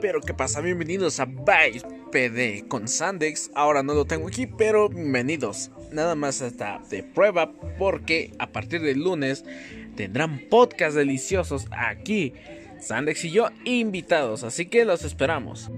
Pero qué pasa, bienvenidos a Vice PD con Sandex. Ahora no lo tengo aquí, pero bienvenidos. Nada más hasta de prueba porque a partir del lunes tendrán podcasts deliciosos aquí. Sandex y yo invitados, así que los esperamos.